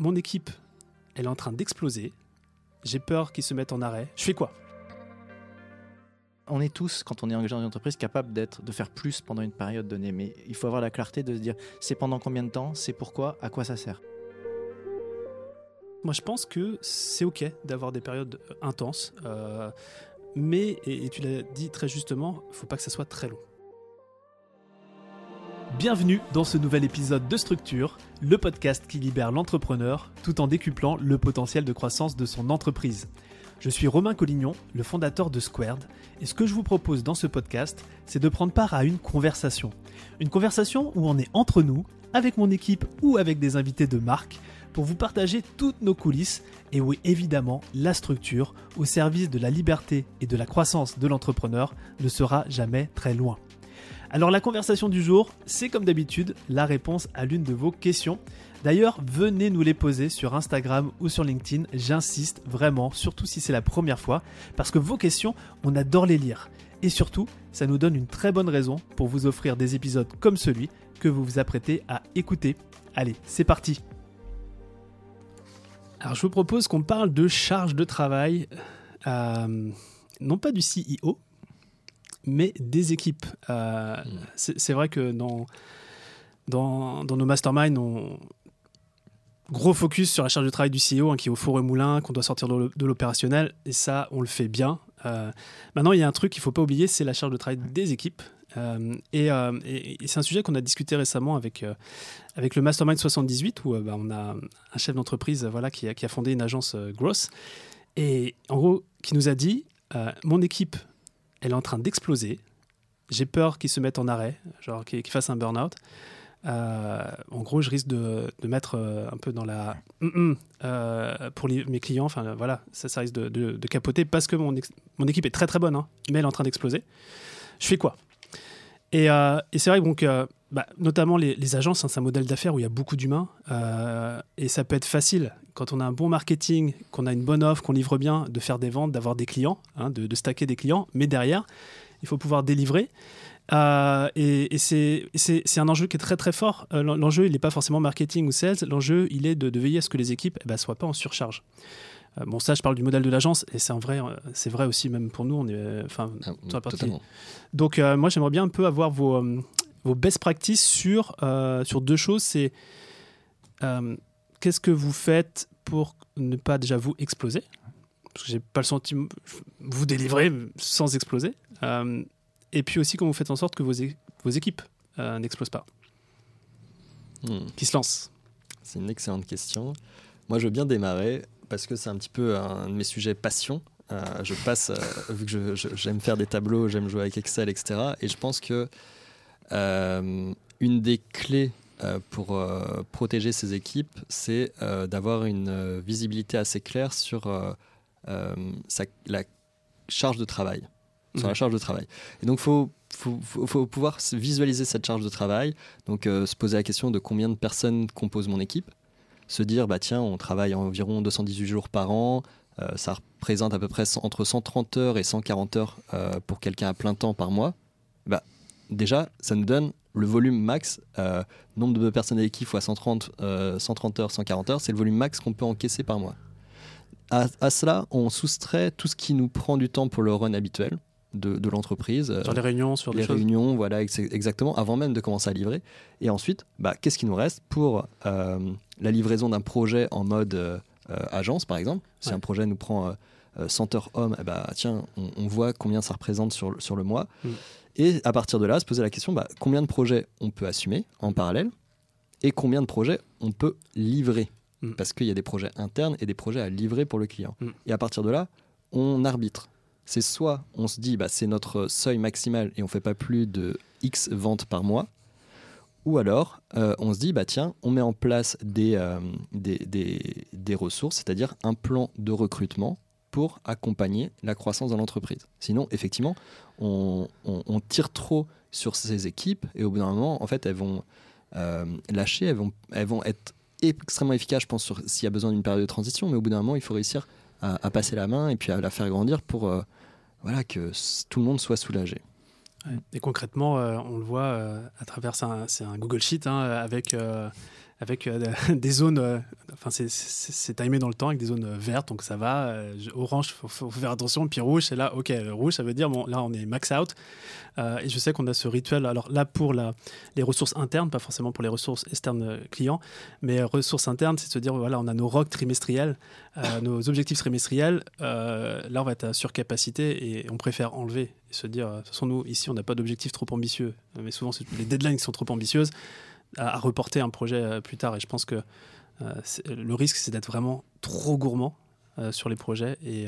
mon équipe, elle est en train d'exploser. J'ai peur qu'ils se mettent en arrêt. Je fais quoi? On est tous, quand on est engagé dans une entreprise, capable d'être, de faire plus pendant une période donnée. Mais il faut avoir la clarté de se dire c'est pendant combien de temps, c'est pourquoi, à quoi ça sert? Moi, je pense que c'est OK d'avoir des périodes euh, intenses. Euh, mais, et, tu l'as dit très justement, il faut pas que ça soit très long. Bienvenue dans ce nouvel épisode de Structure, le podcast qui libère l'entrepreneur tout en décuplant le potentiel de croissance de son entreprise. Je suis Romain Collignon, le fondateur de Squared, et ce que je vous propose dans ce podcast, c'est de prendre part à une conversation. Une conversation où on est entre nous, avec mon équipe ou avec des invités de marque, pour vous partager toutes nos coulisses et où évidemment la structure au service de la liberté et de la croissance de l'entrepreneur ne sera jamais très loin. Alors la conversation du jour, c'est comme d'habitude la réponse à l'une de vos questions. D'ailleurs, venez nous les poser sur Instagram ou sur LinkedIn, j'insiste vraiment, surtout si c'est la première fois, parce que vos questions, on adore les lire. Et surtout, ça nous donne une très bonne raison pour vous offrir des épisodes comme celui que vous vous apprêtez à écouter. Allez, c'est parti Alors je vous propose qu'on parle de charge de travail, euh, non pas du CEO, mais des équipes. Euh, hmm. c'est vrai que dans, dans, dans nos masterminds, on, gros focus sur la charge de travail du CEO hein, qui est au four et moulin, qu'on doit sortir de l'opérationnel, et ça, on le fait bien. Euh, maintenant, il y a un truc qu'il ne faut pas oublier, c'est la charge de travail des équipes. Euh, euh, et, c'est un sujet qu'on a discuté récemment avec, avec le Mastermind 78, où bah, on a un chef d'entreprise voilà, qui, qui, a fondé une agence Gross, et en gros, qui nous a dit, mon équipe, elle est en train d'exploser, j'ai peur qu'ils se mettent en arrêt, genre qu'ils fassent un burn-out. Euh, en gros, je risque de, mettre euh, un peu dans la euh, pour mes clients. Enfin, voilà, ça, ça risque de, capoter parce que mon, mon, équipe est très très bonne, hein, mais elle est en train d'exploser. Je fais quoi? Et, c'est vrai donc, bah, notamment les, agences, hein, c'est un modèle d'affaires où il y a beaucoup d'humains et ça peut être facile quand on a un bon marketing, qu'on a une bonne offre, qu'on livre bien, de faire des ventes, d'avoir des clients, hein, de, stacker des clients. Mais derrière, il faut pouvoir délivrer. Euh, et, c'est un enjeu qui est très très fort. Euh, l'enjeu, il n'est pas forcément marketing ou sales. L'enjeu, il est de, veiller à ce que les équipes ne eh ben, soient pas en surcharge. Euh, bon, ça, je parle du modèle de l'agence, et c'est vrai, c'est vrai aussi même pour nous. On est, enfin, ah, Donc, moi, j'aimerais bien un peu avoir vos, vos best practices sur sur deux choses. C'est qu'est-ce que vous faites pour ne pas déjà vous exploser? Parce que j'ai pas le sentiment vous délivrer sans exploser et puis aussi, comment vous faites en sorte que vos, vos équipes euh, n'explosent pas? Hmm. Qui se lancent? C'est une excellente question. Moi, je veux bien démarrer parce que c'est un petit peu un de mes sujets passion. Euh, je passe, euh, vu que j'aime faire des tableaux, j'aime jouer avec Excel, etc. Et je pense que une des clés pour protéger ces équipes, c'est d'avoir une visibilité assez claire sur la charge de travail sur la mhm. charge de travail. Et donc, il faut, faut, pouvoir visualiser cette charge de travail, donc euh, se poser la question de combien de personnes composent mon équipe, se dire, bah tiens, on travaille environ 218 jours par an, euh, ça représente à peu près entre 130 heures et 140 heures euh, pour quelqu'un à plein temps par mois. Bah, déjà, ça nous donne le volume max, nombre de personnes à l'équipe fois 130, 130 heures, 140 heures, c'est le volume max qu'on peut encaisser par mois. À, à, cela, on soustrait tout ce qui nous prend du temps pour le run habituel de, l'entreprise. Sur les réunions, sur les réunions, voilà, exactement, avant même de commencer à livrer. Et ensuite, bah, qu'est-ce qui nous reste pour euh, la livraison d'un projet en mode euh, agence, par exemple? Si un projet nous prend 100 euh, heures hommes, eh bah, tiens, on, voit combien ça représente sur, sur le mois. Mm. Et à partir de là, se poser la question, bah, combien de projets on peut assumer en parallèle et combien de projets on peut livrer? Mm. Parce qu'il y a des projets internes et des projets à livrer pour le client. Mm. Et à partir de là, on arbitre c'est soit on se dit bah, c'est notre seuil maximal et on fait pas plus de X ventes par mois, ou alors euh, on se dit bah tiens on met en place des, euh, des, ressources, c'est-à-dire un plan de recrutement pour accompagner la croissance de l'entreprise. Sinon effectivement on, tire trop sur ces équipes et au bout d'un moment en fait elles vont euh, lâcher, elles vont, elles vont être extrêmement efficaces je pense s'il y a besoin d'une période de transition, mais au bout d'un moment il faut réussir à, à, passer la main et puis à la faire grandir pour voilà, que tout le monde soit soulagé. Et concrètement, euh, on le voit euh, à travers, c'est un, Google Sheet hein, avec, euh, avec euh, des zones, euh, enfin c'est timé dans le temps avec des zones euh, vertes, donc ça va. orange, faut, faut, faire attention. Puis rouge, c'est là, ok, rouge, ça veut dire bon, là on est max out. et je sais qu'on a ce rituel. Alors là pour la, les ressources internes, pas forcément pour les ressources externes clients, mais ressources internes, c'est de se dire voilà, on a nos ROC trimestriels, nos objectifs trimestriels. là, on va être à surcapacité et on préfère enlever et se dire de toute façon nous ici on n'a pas d'objectifs trop ambitieux, mais souvent c'est les deadlines qui sont trop ambitieuses à, reporter un projet euh, plus tard. Et je pense que euh, le risque, c'est d'être vraiment trop gourmand euh, sur les projets et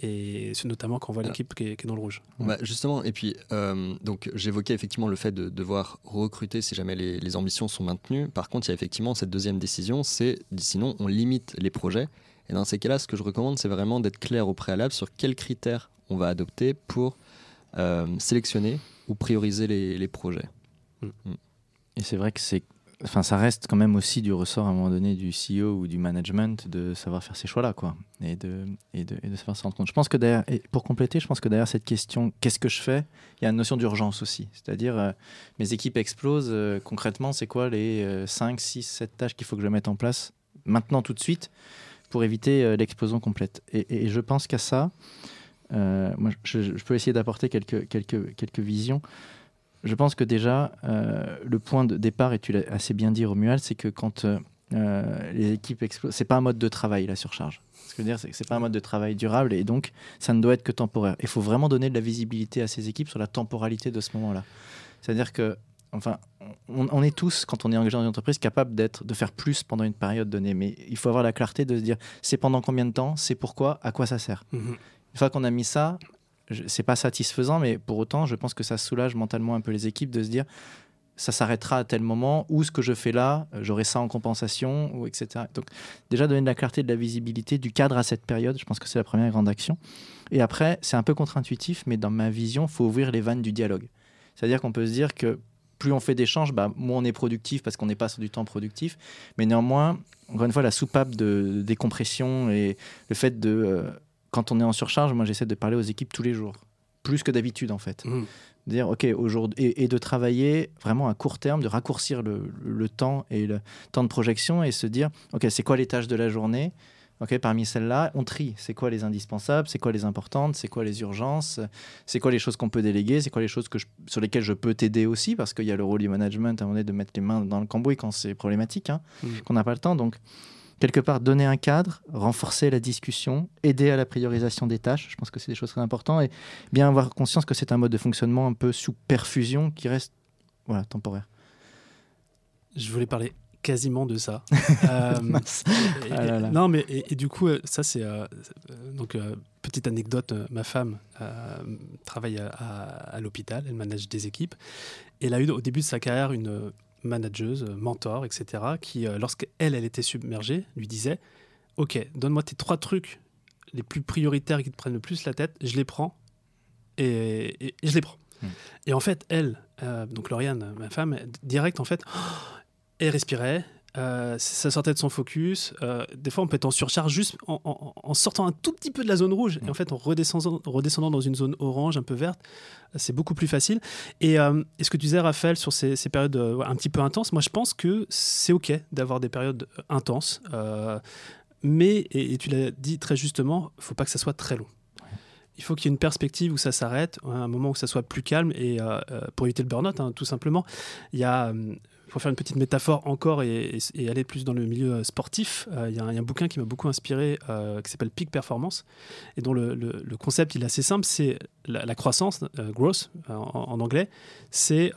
et notamment quand on voit l'équipe qui, est dans le rouge. Bah justement, et puis donc j'évoquais effectivement le fait de devoir recruter si jamais les, les, ambitions sont maintenues. Par contre, il y a effectivement cette deuxième décision, c'est sinon on limite les projets. Et dans ces cas-là, ce que je recommande, c'est vraiment d'être clair au préalable sur quels critères on va adopter pour sélectionner ou prioriser les, les projets. Mm. Mm. Et c'est vrai que c'est enfin ça reste quand même aussi du ressort à un moment donné du CEO ou du management de savoir faire ces choix là quoi et de et de, et de savoir se rendre compte. Je pense que derrière et pour compléter je pense que derrière cette question qu'est-ce que je fais il y a une notion d'urgence aussi. C'est-à-dire euh, mes équipes explosent euh, concrètement c'est quoi les 5 6 7 tâches qu'il faut que je mette en place maintenant tout de suite pour éviter euh, l'explosion complète? Et, et, je pense qu'à ça moi je, je, peux essayer d'apporter quelques quelques quelques visions je pense que déjà, euh, le point de départ, et tu l'as assez bien dit, Romuald, c'est que quand euh, euh, les équipes explosent, c'est pas un mode de travail, la surcharge. Ce que je veux dire, c'est que c'est pas un mode de travail durable, et donc ça ne doit être que temporaire. Il faut vraiment donner de la visibilité à ces équipes sur la temporalité de ce moment-là. C'est-à-dire que, enfin, on, est tous, quand on est engagé dans une entreprise, capable d'être, de faire plus pendant une période donnée, mais il faut avoir la clarté de se dire, c'est pendant combien de temps, c'est pourquoi, à quoi ça sert. Mmh une fois qu'on a mis ça, c'est pas satisfaisant, mais pour autant, je pense que ça soulage mentalement un peu les équipes de se dire ça s'arrêtera à tel moment, ou ce que je fais là, j'aurai ça en compensation, ou etc. Donc, déjà donner de la clarté, de la visibilité, du cadre à cette période, je pense que c'est la première grande action. Et après, c'est un peu contre-intuitif, mais dans ma vision, il faut ouvrir les vannes du dialogue. C'est-à-dire qu'on peut se dire que plus on fait d'échanges, bah, moins on est productif parce qu'on n'est pas sur du temps productif. Mais néanmoins, encore une fois, la soupape de, décompression et le fait de euh, quand on est en surcharge, moi j'essaie de parler aux équipes tous les jours, plus que d'habitude en fait. Mmh. Dire, ok, aujourd'hui, et, de travailler vraiment à court terme, de raccourcir le, temps et le temps de projection et se dire, ok, c'est quoi les tâches de la journée? Ok, parmi celles-là, on trie. C'est quoi les indispensables? C'est quoi les importantes? C'est quoi les urgences? C'est quoi les choses qu'on peut déléguer? C'est quoi les choses que sur lesquelles je peux t'aider aussi? Parce qu'il y a le rôle du management à un moment donné de mettre les mains dans le cambouis quand c'est problématique, hein, mmh. qu'on n'a pas le temps. Donc, quelque part donner un cadre, renforcer la discussion, aider à la priorisation des tâches. Je pense que c'est des choses très importantes et bien avoir conscience que c'est un mode de fonctionnement un peu sous perfusion qui reste voilà, temporaire. Je voulais parler quasiment de ça. euh, ah non, mais et, du coup, euh, ça c'est euh, donc euh, petite anecdote. ma femme travaille à, à l'hôpital, elle manage des équipes. Et elle a eu au début de sa carrière une manageuse, mentor, etc., qui, euh, lorsqu'elle, elle était submergée, lui disait Ok, donne-moi tes trois trucs les plus prioritaires qui te prennent le plus la tête, je les prends et, je les prends. Hmm. Et en fait, elle, euh, donc Lauriane, ma femme, direct, en fait, elle respirait, euh, ça sortait de son focus. Euh, des fois, on peut être en surcharge juste en, sortant un tout petit peu de la zone rouge. Et en fait, en redescendant, redescendant dans une zone orange, un peu verte, c'est beaucoup plus facile. Et, euh, ce que tu disais, Raphaël, sur ces, périodes un petit peu intenses, moi, je pense que c'est OK d'avoir des périodes intenses. mais, et, tu l'as dit très justement, il ne faut pas que ça soit très long. Il faut qu'il y ait une perspective où ça s'arrête, un moment où ça soit plus calme et pour éviter le burn-out, hein, tout simplement. Il y a pour faire une petite métaphore encore et, aller plus dans le milieu euh, sportif, euh, il y, a un bouquin qui m'a beaucoup inspiré euh, qui s'appelle Peak Performance et dont le, concept est assez simple, c'est la, croissance, growth en, anglais, c'est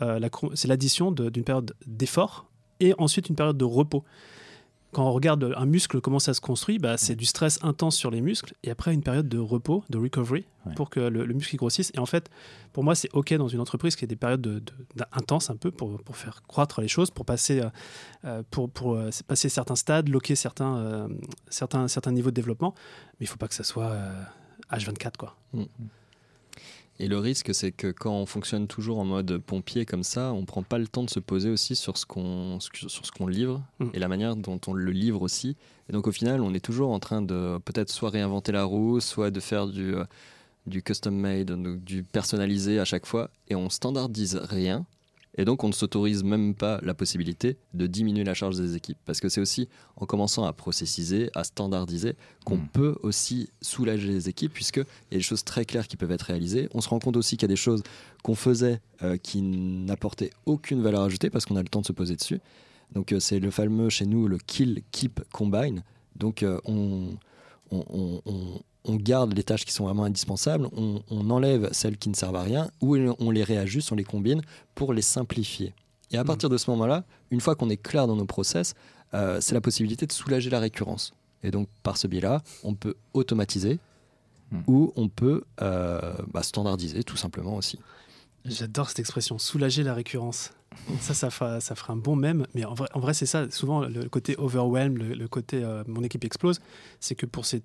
l'addition d'une période d'effort et ensuite une période de repos quand on regarde un muscle, comment ça se construit, bah, c'est du stress intense sur les muscles et après une période de repos, de recovery, pour que le, muscle grossisse. Et en fait, pour moi, c'est OK dans une entreprise qui a des périodes de, intenses un peu pour, pour, faire croître les choses, pour passer, euh, euh, pour, pour euh, passer certains stades, loquer certains, certains, certains niveaux de développement. Mais il ne faut pas que ça soit H24. Quoi. Mm. Et le risque, c'est que quand on fonctionne toujours en mode pompier comme ça, on prend pas le temps de se poser aussi sur ce qu'on sur ce qu'on livre mm. et la manière dont on le livre aussi. Et donc au final, on est toujours en train de peut-être soit réinventer la roue, soit de faire du du custom made, du personnalisé à chaque fois, et on standardise rien. Et donc, on ne s'autorise même pas la possibilité de diminuer la charge des équipes. Parce que c'est aussi en commençant à processiser, à standardiser, qu'on Mm. peut aussi soulager les équipes, puisqu'il y a des choses très claires qui peuvent être réalisées. On se rend compte aussi qu'il y a des choses qu'on faisait euh, qui n'apportaient aucune valeur ajoutée, parce qu'on a le temps de se poser dessus. Donc, euh, c'est le fameux chez nous, le kill, keep, combine. Donc, euh, on, on, on- on- garde les tâches qui sont vraiment indispensables, on, on enlève celles qui ne servent à rien, ou on les réajuste, on les combine pour les simplifier. Et à Mhm. partir de ce moment-là, une fois qu'on est clair dans nos process, euh, c'est la possibilité de soulager la récurrence. Et donc, par ce biais-là, on peut automatiser Mhm. ou on peut euh, bah, standardiser tout simplement aussi. J'adore cette expression, soulager la récurrence. Ça, ça fera, ça fera un bon mème, mais en vrai, en vrai c'est ça. Souvent, le côté overwhelm, le, le côté euh, mon équipe explose, c'est que pour ces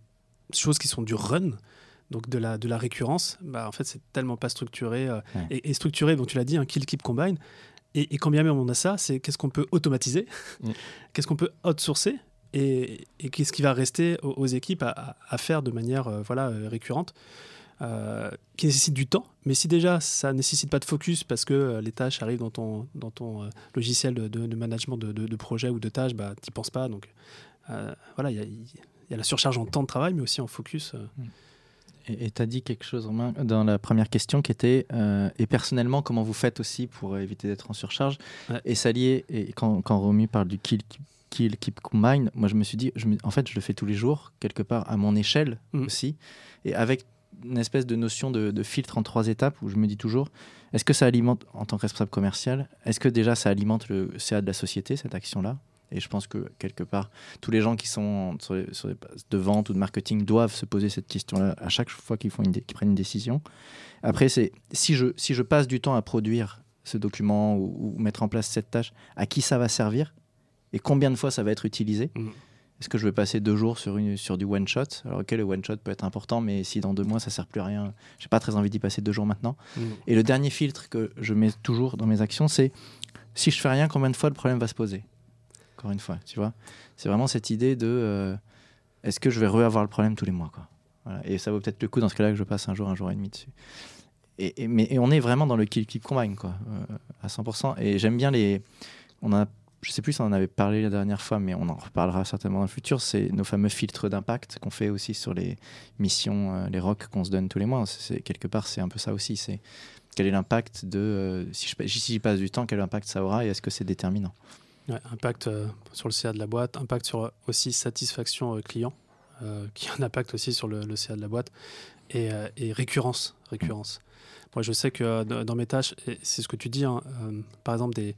choses qui sont du run, donc de la, de la récurrence, bah, en fait, c'est tellement pas structuré. euh, Ouais. et, et structuré, donc tu l'as dit, un kill, keep, combine. Et, et quand bien même on a ça, c'est qu'est-ce qu'on peut automatiser, Mm. qu'est-ce qu'on peut outsourcer, et, et qu'est-ce qui va rester aux, aux équipes à, faire de manière euh, voilà, euh, récurrente. euh, qui nécessite du temps, mais si déjà ça nécessite pas de focus parce que les tâches arrivent dans ton, dans ton logiciel de, de- de management de, de, projet ou de tâches, bah, tu penses pas. Donc voilà, il y a, y a la surcharge en temps de travail, mais aussi en focus. euh. Et tu as dit quelque chose, Romain, dans la première question qui était euh, et personnellement, comment vous faites aussi pour éviter d'être en surcharge Ouais. Et ça lié, et quand, quand Romu parle du kill, kill, keep, combine, moi je me suis dit, je me- en fait, je le fais tous les jours, quelque part, à mon échelle Mm. aussi, et avec une espèce de notion de, de filtre en trois étapes où je me dis toujours, est-ce que ça alimente, en tant que responsable commercial, est-ce que déjà ça alimente le CA de la société, cette action-là? Et je pense que quelque part, tous les gens qui sont sur les, sur les de vente ou de marketing doivent se poser cette question-là à chaque fois qu'ils prennent une décision. Après, c'est si je, si je passe du temps à produire ce document ou, ou mettre en place cette tâche, à qui ça va servir et combien de fois ça va être utilisé? Mm. Est-ce que je vais passer deux jours sur, une, sur du one shot? Alors, ok, le one shot peut être important, mais si dans deux mois ça sert plus à rien, j'ai pas très envie d'y passer deux jours maintenant. Et le dernier filtre que je mets toujours dans mes actions, c'est si je fais rien, combien de fois le problème va se poser? Encore une fois, tu vois C'est vraiment cette idée de euh, est-ce que je vais re-avoir le problème tous les mois quoi. Et ça vaut peut-être le coup dans ce cas-là que je passe un jour, un jour et demi dessus. Et, mais, on est vraiment dans le kill keep combine quoi, euh, à 100%. Et j'aime bien les. On a, je sais plus si on en avait parlé la dernière fois, mais on en reparlera certainement dans le futur. C'est nos fameux filtres d'impact qu'on fait aussi sur les missions, euh, les rocks qu'on se donne tous les mois. C'est quelque part, c'est un peu ça aussi. C'est quel est l'impact de euh, si j'y passe du temps, quel impact ça aura et est-ce que c'est déterminant? Impact euh, sur le CA de la boîte, impact sur euh, aussi satisfaction euh, client, qui a un impact aussi sur le, CA de la boîte, et, récurrence. récurrence. Moi, je sais que dans mes tâches, c'est ce que tu dis, hein, par exemple, des,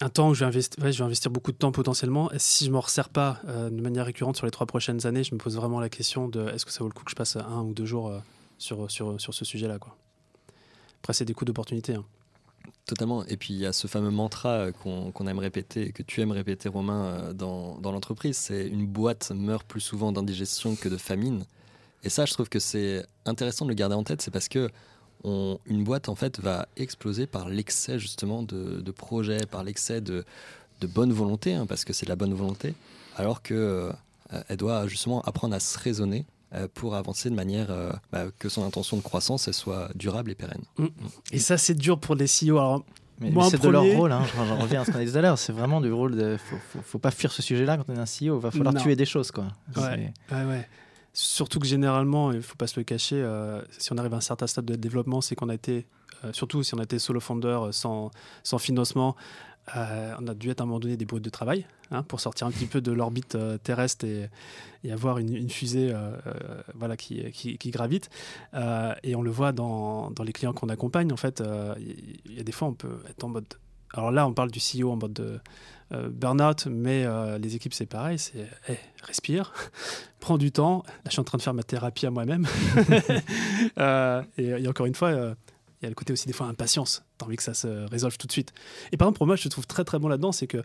un temps où je vais, investi- ouais, je vais investir beaucoup de temps potentiellement, et si je ne m'en resserre pas de manière récurrente sur les trois prochaines années, je me pose vraiment la question de est-ce que ça vaut le coup que je passe un ou deux jours sur, sur, sur ce sujet-là. Après, c'est des coûts d'opportunité. hein. Totalement. Et puis il y a ce fameux mantra euh, qu'on aime répéter, que tu aimes répéter, Romain, euh, dans, dans l'entreprise. C'est une boîte meurt plus souvent d'indigestion que de famine. Et ça, je trouve que c'est intéressant de le garder en tête. C'est parce que une boîte, en fait, va exploser par l'excès, justement, de, de projets, par l'excès de, bonne volonté, hein, parce que c'est de la bonne volonté, alors que euh, doit justement apprendre à se raisonner pour avancer de manière euh, bah, que son intention de croissance elle soit durable et pérenne. Et ça, c'est dur pour les CEO. Alors, Mais, Moi, mais en c'est de leur rôle, hein, j'en reviens à ce qu'on a dit tout à l'heure, c'est vraiment du rôle de. Faut, faut, faut pas fuir ce sujet-là quand on est un CEO, il va falloir Non. tuer des choses, quoi. Ouais. Ouais, ouais. Surtout que généralement, il ne faut pas se le cacher, euh, si on arrive à un certain stade de développement, c'est qu'on a été, euh, surtout si on été solo founder euh, sans, sans financement, euh, on a dû être à un moment donné des boîtes de travail hein, pour sortir un petit peu de l'orbite euh, terrestre et, et avoir une, fusée euh, euh, voilà, qui, qui, gravite. Euh, et on le voit dans, dans les clients qu'on accompagne, en fait, euh, il y, a des fois, on peut être en mode. Alors là, on parle du CEO en mode de euh, burn-out, mais euh, les équipes, c'est pareil, c'est hey, respire, prends du temps. Là, je suis en train de faire ma thérapie à moi-même. Euh, et, encore une fois, euh, il y a le côté aussi des fois impatience. T'as envie que ça se résolve tout de suite. Et par exemple, pour moi, je trouve très très bon là-dedans, c'est que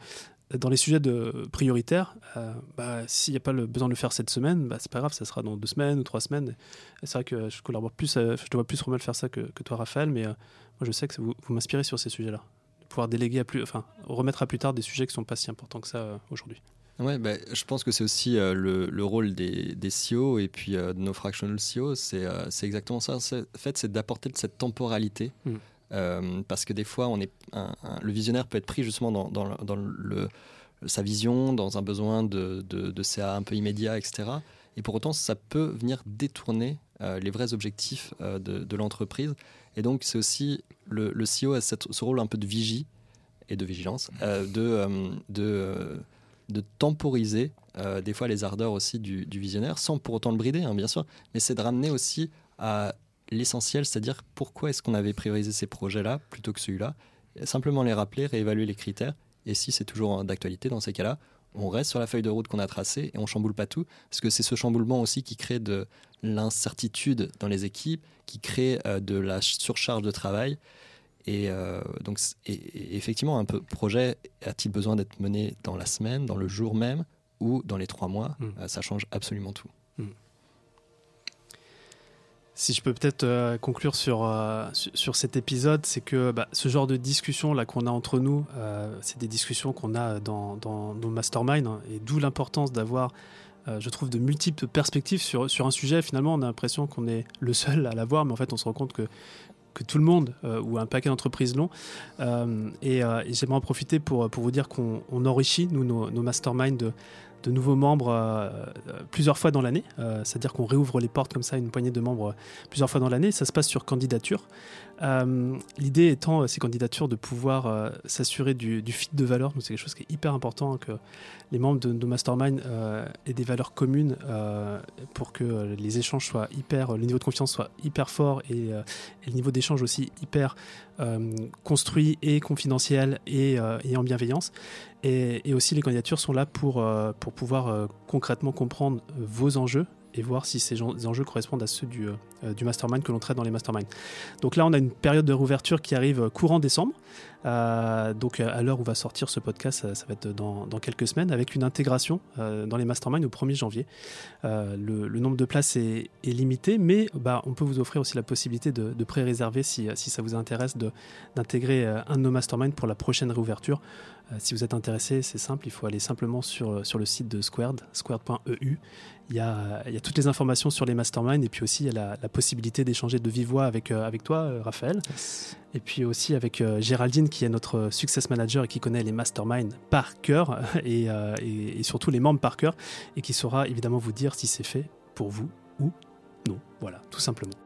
dans les sujets de prioritaires, euh, bah, s'il n'y a pas le besoin de le faire cette semaine, bah, c'est pas grave, ça sera dans deux semaines ou trois semaines. C'est vrai que je collabore plus, euh, je te vois plus Romain faire ça que, toi, Raphaël, mais euh, moi je sais que vous, vous m'inspirez sur ces sujets-là. Pouvoir déléguer à plus, enfin, remettre à plus tard des sujets qui sont pas si importants que ça euh, aujourd'hui. Ouais, bah, je pense que c'est aussi euh, le, le rôle des, des CEO et puis euh, de nos fractional CEO, c'est euh, exactement ça. C'est- En fait, c'est d'apporter de cette temporalité Mm. parce que des fois, on est le visionnaire peut être pris justement dans, dans, le, sa vision, dans un besoin de, de, CA un peu immédiat, etc. Et pour autant, ça peut venir détourner les vrais objectifs de, l'entreprise. Et donc, c'est aussi le, le CEO a ce rôle un peu de vigie et de vigilance, de, de de temporiser euh, des fois les ardeurs aussi du, visionnaire, sans pour autant le brider, hein, bien sûr, mais c'est de ramener aussi à l'essentiel, c'est-à-dire pourquoi est-ce qu'on avait priorisé ces projets-là plutôt que celui-là, simplement les rappeler, réévaluer les critères, et si c'est toujours d'actualité dans ces cas-là, on reste sur la feuille de route qu'on a tracée et on chamboule pas tout, parce que c'est ce chamboulement aussi qui crée de l'incertitude dans les équipes, qui crée euh, de la surcharge de travail, et euh, donc, effectivement, un peu, projet a-t-il besoin d'être mené dans la semaine, dans le jour même ou dans les trois mois? Hmm. euh, Ça change absolument tout. Hmm. Si je peux peut-être euh, conclure sur, sur cet épisode, c'est que bah, ce genre de discussion là qu'on a entre nous, c'est des discussions qu'on a dans, dans, nos masterminds, hein, et d'où l'importance d'avoir, je trouve, de multiples perspectives sur, sur un sujet. Finalement, on a l'impression qu'on est le seul à l'avoir, mais en fait, on se rend compte que que tout le monde euh, ou un paquet d'entreprises l'ont. Euh, euh, et, j'aimerais en profiter pour, pour vous dire qu'on enrichit, nous, nos, nos masterminds de nouveaux membres plusieurs fois dans l'année. C'est-à-dire qu'on réouvre les portes comme ça, une poignée de membres plusieurs fois dans l'année. Ça se passe sur candidature. Euh, l'idée étant, euh, ces candidatures, de pouvoir euh, s'assurer du, du, fit de valeur. C'est quelque chose qui est hyper important, que les membres de nos mastermind aient des valeurs communes pour que les échanges soient hyper, le niveau de confiance soit hyper fort et, le niveau d'échange aussi hyper construit et confidentiel et, en bienveillance. Et, et, aussi, les candidatures sont là pour, pour pouvoir concrètement comprendre vos enjeux et voir si ces enjeux correspondent à ceux du, euh, du mastermind que l'on traite dans les masterminds. Donc là, on a une période de réouverture qui arrive euh, courant décembre. Euh, donc à l'heure où va sortir ce podcast, ça, va être dans, dans, quelques semaines, avec une intégration dans les masterminds au 1er janvier. Le, le, nombre de places est, est limité, mais bah, on peut vous offrir aussi la possibilité de, de pré-réserver si, si, ça vous intéresse d'intégrer un de nos masterminds pour la prochaine réouverture. si vous êtes intéressé, c'est simple, il faut aller simplement sur, sur le site de Squared, squared.eu. Il y, a, il y, a, toutes les informations sur les masterminds et puis aussi il y a la, la possibilité d'échanger de vive voix avec, euh, avec toi, euh, Raphaël. Et puis aussi avec euh, Géraldine, qui est notre success manager et qui connaît les masterminds par cœur et, et, surtout les membres par cœur et qui saura évidemment vous dire si c'est fait pour vous ou non. Voilà, tout simplement.